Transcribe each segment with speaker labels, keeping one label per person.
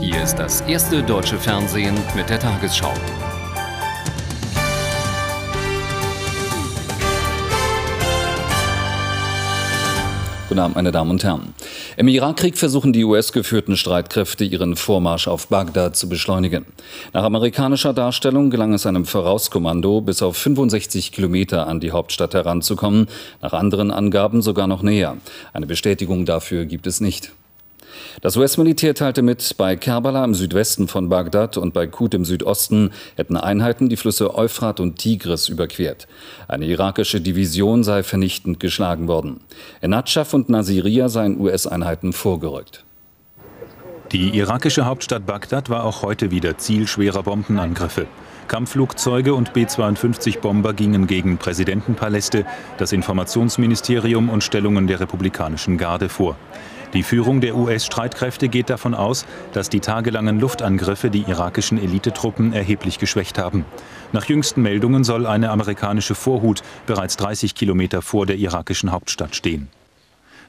Speaker 1: Hier ist das erste deutsche Fernsehen mit der Tagesschau.
Speaker 2: Guten Abend, meine Damen und Herren. Im Irakkrieg versuchen die US-geführten Streitkräfte, ihren Vormarsch auf Bagdad zu beschleunigen. Nach amerikanischer Darstellung gelang es einem Vorauskommando, bis auf 65 Kilometer an die Hauptstadt heranzukommen, nach anderen Angaben sogar noch näher. Eine Bestätigung dafür gibt es nicht. Das US-Militär teilte mit, bei Kerbala im Südwesten von Bagdad und bei Kut im Südosten hätten Einheiten die Flüsse Euphrat und Tigris überquert. Eine irakische Division sei vernichtend geschlagen worden. In Nadschaf und Nasiriyah seien US-Einheiten vorgerückt.
Speaker 3: Die irakische Hauptstadt Bagdad war auch heute wieder Ziel schwerer Bombenangriffe. Kampfflugzeuge und B-52-Bomber gingen gegen Präsidentenpaläste, das Informationsministerium und Stellungen der republikanischen Garde vor. Die Führung der US-Streitkräfte geht davon aus, dass die tagelangen Luftangriffe die irakischen Elitetruppen erheblich geschwächt haben. Nach jüngsten Meldungen soll eine amerikanische Vorhut bereits 30 Kilometer vor der irakischen Hauptstadt stehen.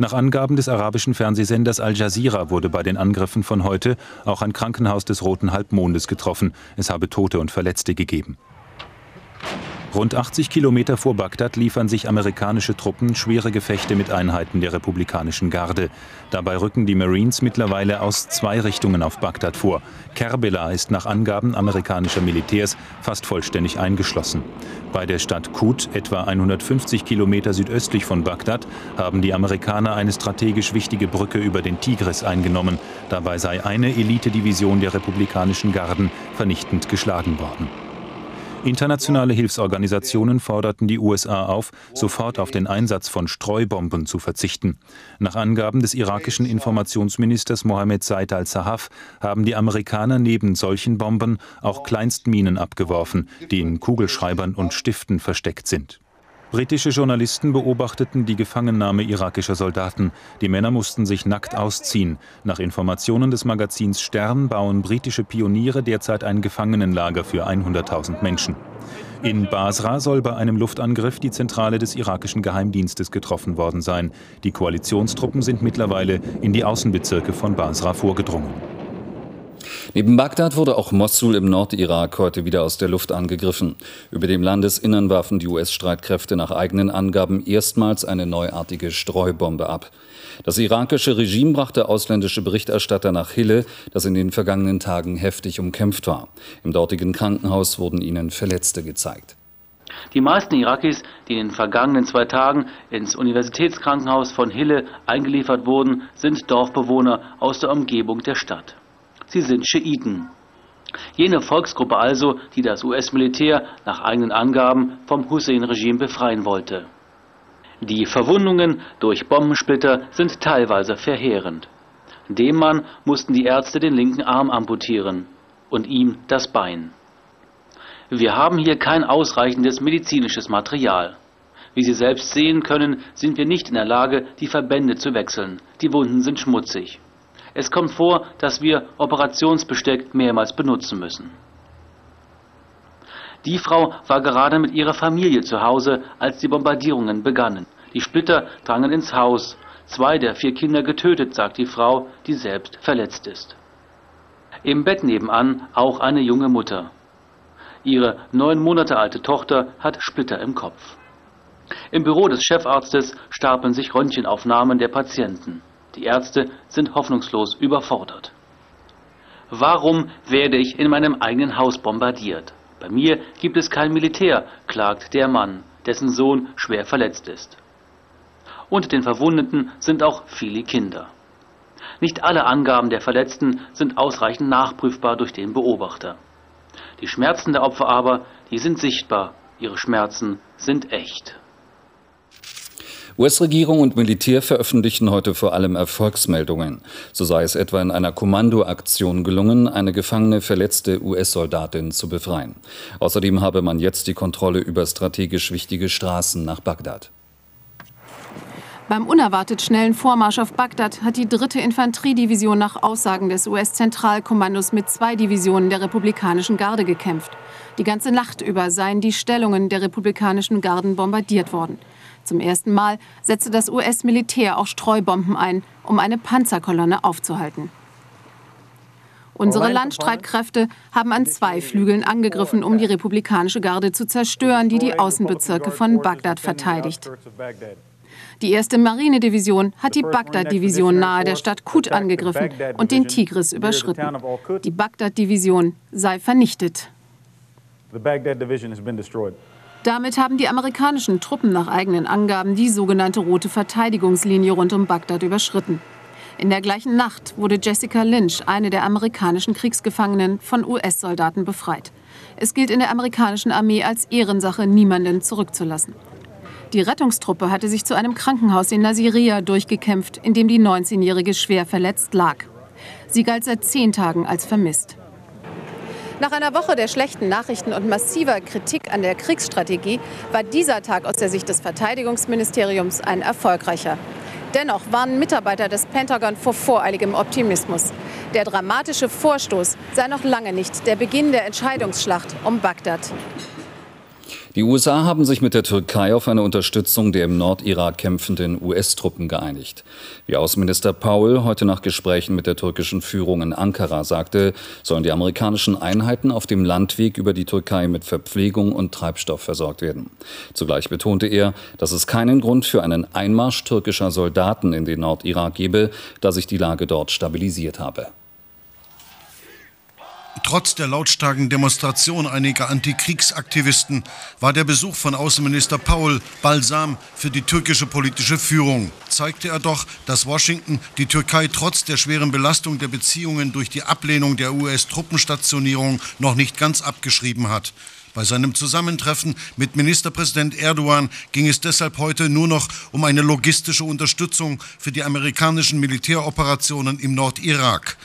Speaker 3: Nach Angaben des arabischen Fernsehsenders Al Jazeera wurde bei den Angriffen von heute auch ein Krankenhaus des Roten Halbmondes getroffen. Es habe Tote und Verletzte gegeben. Rund 80 Kilometer vor Bagdad liefern sich amerikanische Truppen schwere Gefechte mit Einheiten der republikanischen Garde. Dabei rücken die Marines mittlerweile aus zwei Richtungen auf Bagdad vor. Kerbela ist nach Angaben amerikanischer Militärs fast vollständig eingeschlossen. Bei der Stadt Kut, etwa 150 Kilometer südöstlich von Bagdad, haben die Amerikaner eine strategisch wichtige Brücke über den Tigris eingenommen. Dabei sei eine Elitedivision der republikanischen Garden vernichtend geschlagen worden. Internationale Hilfsorganisationen forderten die USA auf, sofort auf den Einsatz von Streubomben zu verzichten. Nach Angaben des irakischen Informationsministers Mohammed Said al-Sahaf haben die Amerikaner neben solchen Bomben auch Kleinstminen abgeworfen, die in Kugelschreibern und Stiften versteckt sind. Britische Journalisten beobachteten die Gefangennahme irakischer Soldaten. Die Männer mussten sich nackt ausziehen. Nach Informationen des Magazins Stern bauen britische Pioniere derzeit ein Gefangenenlager für 100.000 Menschen. In Basra soll bei einem Luftangriff die Zentrale des irakischen Geheimdienstes getroffen worden sein. Die Koalitionstruppen sind mittlerweile in die Außenbezirke von Basra vorgedrungen.
Speaker 2: Neben Bagdad wurde auch Mossul im Nordirak heute wieder aus der Luft angegriffen. Über dem Landesinnern warfen die US-Streitkräfte nach eigenen Angaben erstmals eine neuartige Streubombe ab. Das irakische Regime brachte ausländische Berichterstatter nach Hille, das in den vergangenen Tagen heftig umkämpft war. Im dortigen Krankenhaus wurden ihnen Verletzte gezeigt.
Speaker 4: Die meisten Irakis, die in den vergangenen zwei Tagen ins Universitätskrankenhaus von Hille eingeliefert wurden, sind Dorfbewohner aus der Umgebung der Stadt sie sind Schiiten. Jene Volksgruppe also, die das US-Militär nach eigenen Angaben vom Hussein-Regime befreien wollte. Die Verwundungen durch Bombensplitter sind teilweise verheerend. Dem Mann mussten die Ärzte den linken Arm amputieren und ihm das Bein. Wir haben hier kein ausreichendes medizinisches Material. Wie Sie selbst sehen können, sind wir nicht in der Lage, die Verbände zu wechseln. Die Wunden sind schmutzig. Es kommt vor, dass wir Operationsbesteck mehrmals benutzen müssen. Die Frau war gerade mit ihrer Familie zu Hause, als die Bombardierungen begannen. Die Splitter drangen ins Haus. Zwei der vier Kinder getötet, sagt die Frau, die selbst verletzt ist. Im Bett nebenan auch eine junge Mutter. Ihre neun Monate alte Tochter hat Splitter im Kopf. Im Büro des Chefarztes stapeln sich Röntgenaufnahmen der Patienten. Die Ärzte sind hoffnungslos überfordert. Warum werde ich in meinem eigenen Haus bombardiert? Bei mir gibt es kein Militär, klagt der Mann, dessen Sohn schwer verletzt ist. Unter den Verwundeten sind auch viele Kinder. Nicht alle Angaben der Verletzten sind ausreichend nachprüfbar durch den Beobachter. Die Schmerzen der Opfer aber, die sind sichtbar, ihre Schmerzen sind echt.
Speaker 2: US-Regierung und Militär veröffentlichten heute vor allem Erfolgsmeldungen. So sei es etwa in einer Kommandoaktion gelungen, eine gefangene, verletzte US-Soldatin zu befreien. Außerdem habe man jetzt die Kontrolle über strategisch wichtige Straßen nach Bagdad.
Speaker 5: Beim unerwartet schnellen Vormarsch auf Bagdad hat die dritte Infanteriedivision nach Aussagen des US-Zentralkommandos mit zwei Divisionen der republikanischen Garde gekämpft. Die ganze Nacht über seien die Stellungen der republikanischen Garden bombardiert worden. Zum ersten Mal setzte das US-Militär auch Streubomben ein, um eine Panzerkolonne aufzuhalten. Unsere Landstreitkräfte haben an zwei Flügeln angegriffen, um die republikanische Garde zu zerstören, die die Außenbezirke von Bagdad verteidigt. Die erste Marinedivision hat die Bagdad-Division nahe der Stadt Kut angegriffen und den Tigris überschritten. Die Bagdad-Division sei vernichtet. Damit haben die amerikanischen Truppen nach eigenen Angaben die sogenannte rote Verteidigungslinie rund um Bagdad überschritten. In der gleichen Nacht wurde Jessica Lynch, eine der amerikanischen Kriegsgefangenen, von US-Soldaten befreit. Es gilt in der amerikanischen Armee als Ehrensache, niemanden zurückzulassen. Die Rettungstruppe hatte sich zu einem Krankenhaus in Nasiria durchgekämpft, in dem die 19-Jährige schwer verletzt lag. Sie galt seit zehn Tagen als vermisst. Nach einer Woche der schlechten Nachrichten und massiver Kritik an der Kriegsstrategie war dieser Tag aus der Sicht des Verteidigungsministeriums ein erfolgreicher. Dennoch warnen Mitarbeiter des Pentagon vor voreiligem Optimismus. Der dramatische Vorstoß sei noch lange nicht der Beginn der Entscheidungsschlacht um Bagdad.
Speaker 2: Die USA haben sich mit der Türkei auf eine Unterstützung der im Nordirak kämpfenden US-Truppen geeinigt. Wie Außenminister Paul heute nach Gesprächen mit der türkischen Führung in Ankara sagte, sollen die amerikanischen Einheiten auf dem Landweg über die Türkei mit Verpflegung und Treibstoff versorgt werden. Zugleich betonte er, dass es keinen Grund für einen Einmarsch türkischer Soldaten in den Nordirak gebe, da sich die Lage dort stabilisiert habe.
Speaker 6: Trotz der lautstarken Demonstration einiger Antikriegsaktivisten war der Besuch von Außenminister Paul Balsam für die türkische politische Führung. Zeigte er doch, dass Washington die Türkei trotz der schweren Belastung der Beziehungen durch die Ablehnung der US-Truppenstationierung noch nicht ganz abgeschrieben hat. Bei seinem Zusammentreffen mit Ministerpräsident Erdogan ging es deshalb heute nur noch um eine logistische Unterstützung für die amerikanischen Militäroperationen im Nordirak.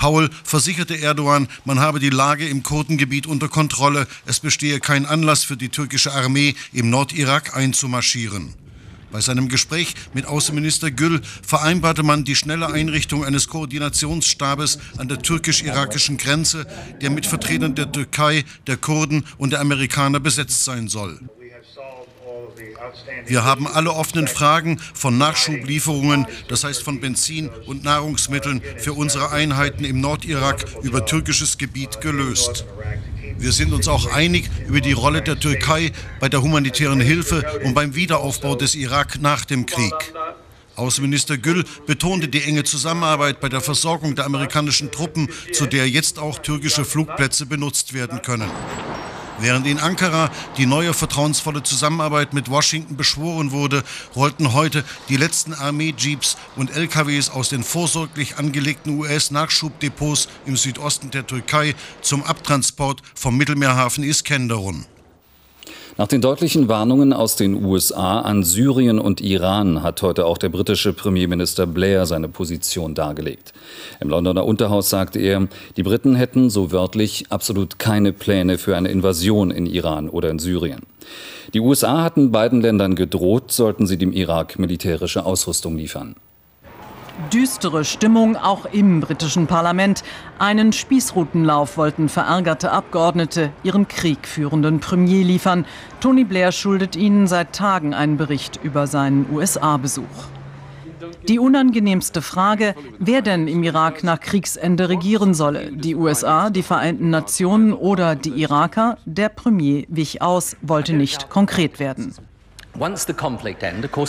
Speaker 6: Paul versicherte Erdogan, man habe die Lage im Kurdengebiet unter Kontrolle. Es bestehe kein Anlass für die türkische Armee, im Nordirak einzumarschieren. Bei seinem Gespräch mit Außenminister Gül vereinbarte man die schnelle Einrichtung eines Koordinationsstabes an der türkisch-irakischen Grenze, der mit Vertretern der Türkei, der Kurden und der Amerikaner besetzt sein soll. Wir haben alle offenen Fragen von Nachschublieferungen, das heißt von Benzin und Nahrungsmitteln für unsere Einheiten im Nordirak über türkisches Gebiet gelöst. Wir sind uns auch einig über die Rolle der Türkei bei der humanitären Hilfe und beim Wiederaufbau des Irak nach dem Krieg. Außenminister Gül betonte die enge Zusammenarbeit bei der Versorgung der amerikanischen Truppen, zu der jetzt auch türkische Flugplätze benutzt werden können. Während in Ankara die neue vertrauensvolle Zusammenarbeit mit Washington beschworen wurde, rollten heute die letzten Armee-Jeeps und LKWs aus den vorsorglich angelegten US-Nachschubdepots im Südosten der Türkei zum Abtransport vom Mittelmeerhafen Iskenderun.
Speaker 2: Nach den deutlichen Warnungen aus den USA an Syrien und Iran hat heute auch der britische Premierminister Blair seine Position dargelegt. Im Londoner Unterhaus sagte er, die Briten hätten, so wörtlich, absolut keine Pläne für eine Invasion in Iran oder in Syrien. Die USA hatten beiden Ländern gedroht, sollten sie dem Irak militärische Ausrüstung liefern.
Speaker 7: Düstere Stimmung auch im britischen Parlament. Einen Spießrutenlauf wollten verärgerte Abgeordnete ihren kriegführenden Premier liefern. Tony Blair schuldet ihnen seit Tagen einen Bericht über seinen USA-Besuch. Die unangenehmste Frage, wer denn im Irak nach Kriegsende regieren solle. Die USA, die Vereinten Nationen oder die Iraker? Der Premier wich aus, wollte nicht konkret werden.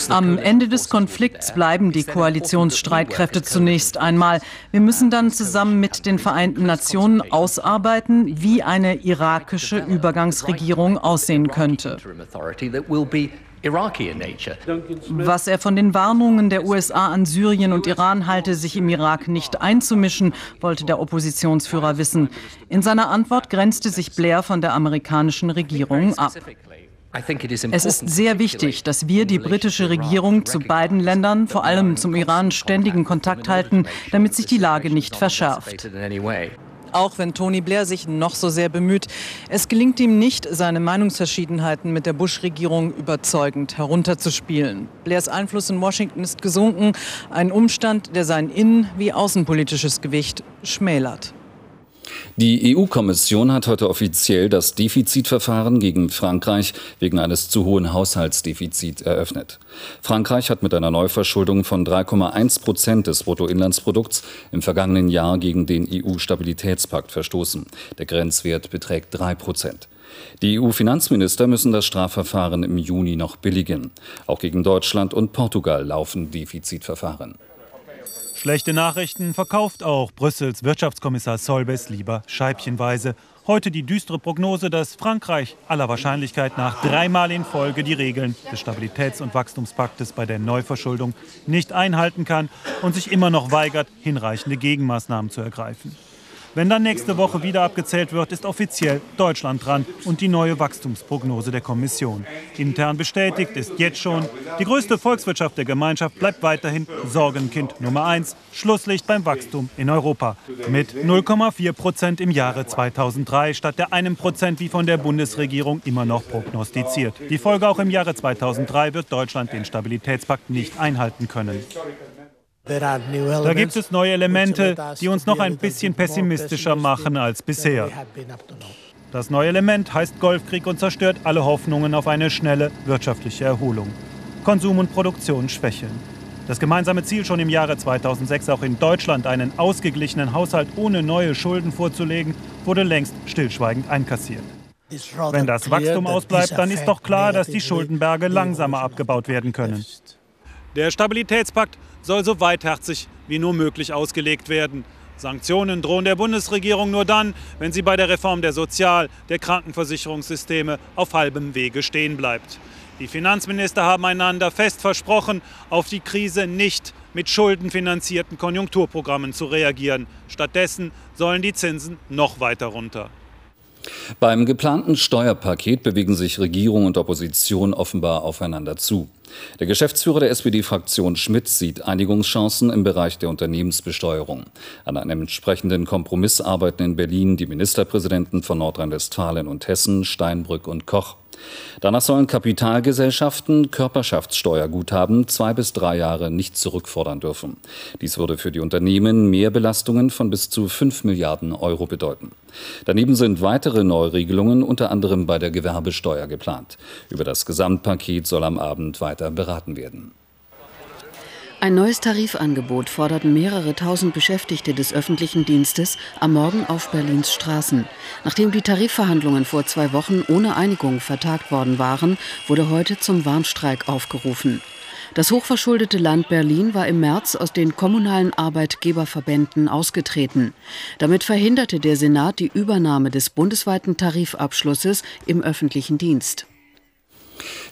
Speaker 7: Am Ende des Konflikts bleiben die Koalitionsstreitkräfte zunächst einmal. Wir müssen dann zusammen mit den Vereinten Nationen ausarbeiten, wie eine irakische Übergangsregierung aussehen könnte. Was er von den Warnungen der USA an Syrien und Iran halte, sich im Irak nicht einzumischen, wollte der Oppositionsführer wissen. In seiner Antwort grenzte sich Blair von der amerikanischen Regierung ab. Es ist sehr wichtig, dass wir die britische Regierung zu beiden Ländern, vor allem zum Iran, ständigen Kontakt halten, damit sich die Lage nicht verschärft. Auch wenn Tony Blair sich noch so sehr bemüht, es gelingt ihm nicht, seine Meinungsverschiedenheiten mit der Bush-Regierung überzeugend herunterzuspielen. Blairs Einfluss in Washington ist gesunken, ein Umstand, der sein innen- wie außenpolitisches Gewicht schmälert.
Speaker 2: Die EU-Kommission hat heute offiziell das Defizitverfahren gegen Frankreich wegen eines zu hohen Haushaltsdefizits eröffnet. Frankreich hat mit einer Neuverschuldung von 3,1 Prozent des Bruttoinlandsprodukts im vergangenen Jahr gegen den EU-Stabilitätspakt verstoßen. Der Grenzwert beträgt 3 Prozent. Die EU-Finanzminister müssen das Strafverfahren im Juni noch billigen. Auch gegen Deutschland und Portugal laufen Defizitverfahren.
Speaker 8: Schlechte Nachrichten verkauft auch Brüssels Wirtschaftskommissar Solbes lieber scheibchenweise. Heute die düstere Prognose, dass Frankreich aller Wahrscheinlichkeit nach dreimal in Folge die Regeln des Stabilitäts- und Wachstumspaktes bei der Neuverschuldung nicht einhalten kann und sich immer noch weigert, hinreichende Gegenmaßnahmen zu ergreifen. Wenn dann nächste Woche wieder abgezählt wird, ist offiziell Deutschland dran und die neue Wachstumsprognose der Kommission. Intern bestätigt ist jetzt schon, die größte Volkswirtschaft der Gemeinschaft bleibt weiterhin Sorgenkind Nummer eins, Schlusslicht beim Wachstum in Europa. Mit 0,4 Prozent im Jahre 2003 statt der einem Prozent wie von der Bundesregierung immer noch prognostiziert. Die Folge auch im Jahre 2003 wird Deutschland den Stabilitätspakt nicht einhalten können. Da gibt es neue Elemente, die uns noch ein bisschen pessimistischer machen als bisher. Das neue Element heißt Golfkrieg und zerstört alle Hoffnungen auf eine schnelle wirtschaftliche Erholung. Konsum und Produktion schwächeln. Das gemeinsame Ziel, schon im Jahre 2006 auch in Deutschland einen ausgeglichenen Haushalt ohne neue Schulden vorzulegen, wurde längst stillschweigend einkassiert. Wenn das Wachstum ausbleibt, dann ist doch klar, dass die Schuldenberge langsamer abgebaut werden können. Der Stabilitätspakt soll so weitherzig wie nur möglich ausgelegt werden. Sanktionen drohen der Bundesregierung nur dann, wenn sie bei der Reform der Sozial-, der Krankenversicherungssysteme auf halbem Wege stehen bleibt. Die Finanzminister haben einander fest versprochen, auf die Krise nicht mit schuldenfinanzierten Konjunkturprogrammen zu reagieren. Stattdessen sollen die Zinsen noch weiter runter.
Speaker 2: Beim geplanten Steuerpaket bewegen sich Regierung und Opposition offenbar aufeinander zu. Der Geschäftsführer der SPD-Fraktion Schmidt sieht Einigungschancen im Bereich der Unternehmensbesteuerung. An einem entsprechenden Kompromiss arbeiten in Berlin die Ministerpräsidenten von Nordrhein-Westfalen und Hessen, Steinbrück und Koch. Danach sollen Kapitalgesellschaften Körperschaftssteuerguthaben zwei bis drei Jahre nicht zurückfordern dürfen. Dies würde für die Unternehmen mehr Belastungen von bis zu fünf Milliarden Euro bedeuten. Daneben sind weitere Neuregelungen unter anderem bei der Gewerbesteuer geplant. Über das Gesamtpaket soll am Abend weiter beraten werden.
Speaker 9: Ein neues Tarifangebot forderten mehrere tausend Beschäftigte des öffentlichen Dienstes am Morgen auf Berlins Straßen. Nachdem die Tarifverhandlungen vor zwei Wochen ohne Einigung vertagt worden waren, wurde heute zum Warnstreik aufgerufen. Das hochverschuldete Land Berlin war im März aus den kommunalen Arbeitgeberverbänden ausgetreten. Damit verhinderte der Senat die Übernahme des bundesweiten Tarifabschlusses im öffentlichen Dienst.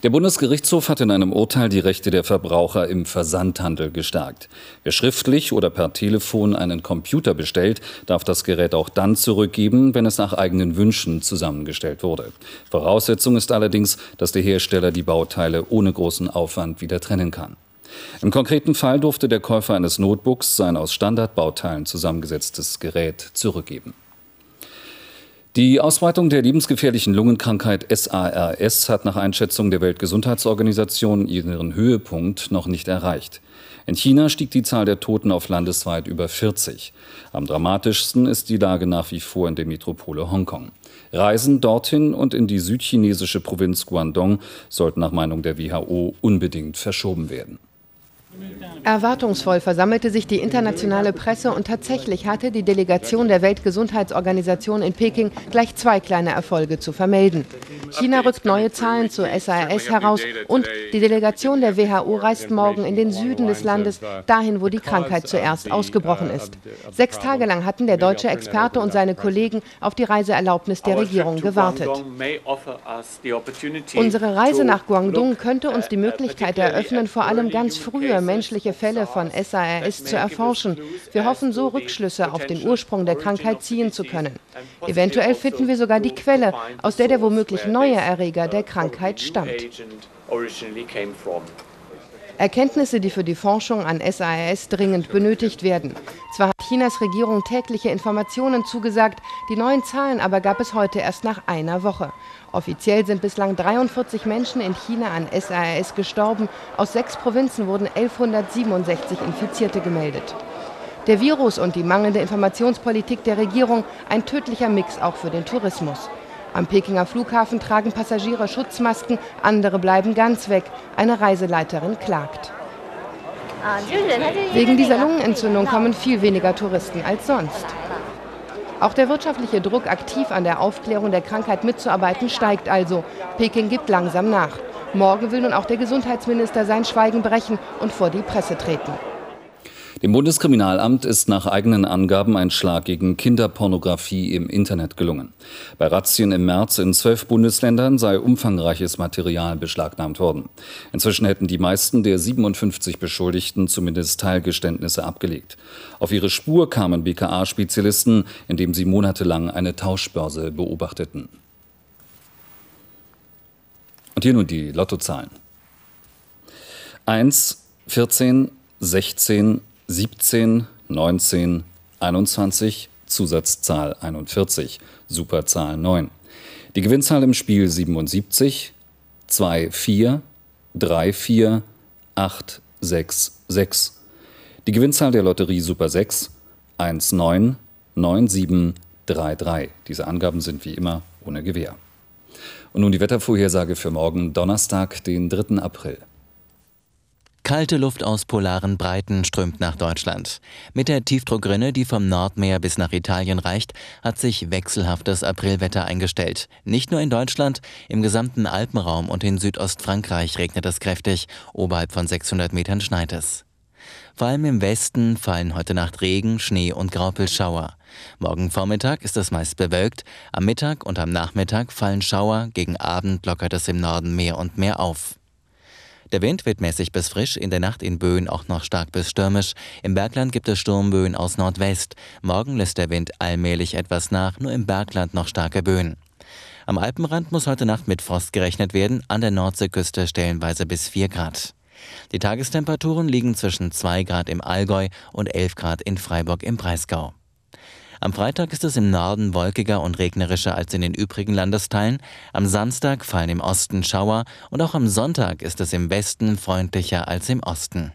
Speaker 2: Der Bundesgerichtshof hat in einem Urteil die Rechte der Verbraucher im Versandhandel gestärkt. Wer schriftlich oder per Telefon einen Computer bestellt, darf das Gerät auch dann zurückgeben, wenn es nach eigenen Wünschen zusammengestellt wurde. Voraussetzung ist allerdings, dass der Hersteller die Bauteile ohne großen Aufwand wieder trennen kann. Im konkreten Fall durfte der Käufer eines Notebooks sein aus Standardbauteilen zusammengesetztes Gerät zurückgeben. Die Ausbreitung der lebensgefährlichen Lungenkrankheit SARS hat nach Einschätzung der Weltgesundheitsorganisation ihren Höhepunkt noch nicht erreicht. In China stieg die Zahl der Toten auf landesweit über 40. Am dramatischsten ist die Lage nach wie vor in der Metropole Hongkong. Reisen dorthin und in die südchinesische Provinz Guangdong sollten nach Meinung der WHO unbedingt verschoben werden.
Speaker 10: Erwartungsvoll versammelte sich die internationale Presse und tatsächlich hatte die Delegation der Weltgesundheitsorganisation in Peking gleich zwei kleine Erfolge zu vermelden. China rückt neue Zahlen zur SARS heraus und die Delegation der WHO reist morgen in den Süden des Landes, dahin, wo die Krankheit zuerst ausgebrochen ist. Sechs Tage lang hatten der deutsche Experte und seine Kollegen auf die Reiseerlaubnis der Regierung gewartet. Unsere Reise nach Guangdong könnte uns die Möglichkeit eröffnen, vor allem ganz frühe menschliche Fälle von SARS zu erforschen. Wir hoffen so Rückschlüsse auf den Ursprung der Krankheit ziehen zu können. Eventuell finden wir sogar die Quelle, aus der der womöglich neue Erreger der Krankheit stammt. Erkenntnisse, die für die Forschung an SARS dringend benötigt werden. Zwar hat Chinas Regierung tägliche Informationen zugesagt, die neuen Zahlen aber gab es heute erst nach einer Woche. Offiziell sind bislang 43 Menschen in China an SARS gestorben. Aus sechs Provinzen wurden 1167 Infizierte gemeldet. Der Virus und die mangelnde Informationspolitik der Regierung ein tödlicher Mix auch für den Tourismus. Am Pekinger Flughafen tragen Passagiere Schutzmasken, andere bleiben ganz weg. Eine Reiseleiterin klagt. Wegen dieser Lungenentzündung kommen viel weniger Touristen als sonst. Auch der wirtschaftliche Druck, aktiv an der Aufklärung der Krankheit mitzuarbeiten, steigt also. Peking gibt langsam nach. Morgen will nun auch der Gesundheitsminister sein Schweigen brechen und vor die Presse treten.
Speaker 2: Dem Bundeskriminalamt ist nach eigenen Angaben ein Schlag gegen Kinderpornografie im Internet gelungen. Bei Razzien im März in zwölf Bundesländern sei umfangreiches Material beschlagnahmt worden. Inzwischen hätten die meisten der 57 Beschuldigten zumindest Teilgeständnisse abgelegt. Auf ihre Spur kamen BKA-Spezialisten, indem sie monatelang eine Tauschbörse beobachteten. Und hier nun die Lottozahlen. 1, 14, 16, 17, 19, 21, Zusatzzahl 41, Superzahl 9. Die Gewinnzahl im Spiel 77, 2, 4, 3, 4, 8, 6, 6. Die Gewinnzahl der Lotterie Super 6, 1, 9, 9, 7, 3, 3. Diese Angaben sind wie immer ohne Gewähr. Und nun die Wettervorhersage für morgen, Donnerstag, den 3. April.
Speaker 11: Kalte Luft aus polaren Breiten strömt nach Deutschland. Mit der Tiefdruckrinne, die vom Nordmeer bis nach Italien reicht, hat sich wechselhaftes Aprilwetter eingestellt. Nicht nur in Deutschland, im gesamten Alpenraum und in Südostfrankreich regnet es kräftig, oberhalb von 600 Metern schneit es. Vor allem im Westen fallen heute Nacht Regen, Schnee und Graupelschauer. Morgen Vormittag ist es meist bewölkt, am Mittag und am Nachmittag fallen Schauer, gegen Abend lockert es im Norden mehr und mehr auf. Der Wind wird mäßig bis frisch, in der Nacht in Böen auch noch stark bis stürmisch. Im Bergland gibt es Sturmböen aus Nordwest. Morgen lässt der Wind allmählich etwas nach, nur im Bergland noch starke Böen. Am Alpenrand muss heute Nacht mit Frost gerechnet werden, an der Nordseeküste stellenweise bis 4 Grad. Die Tagestemperaturen liegen zwischen 2 Grad im Allgäu und 11 Grad in Freiburg im Breisgau. Am Freitag ist es im Norden wolkiger und regnerischer als in den übrigen Landesteilen. Am Samstag fallen im Osten Schauer und auch am Sonntag ist es im Westen freundlicher als im Osten.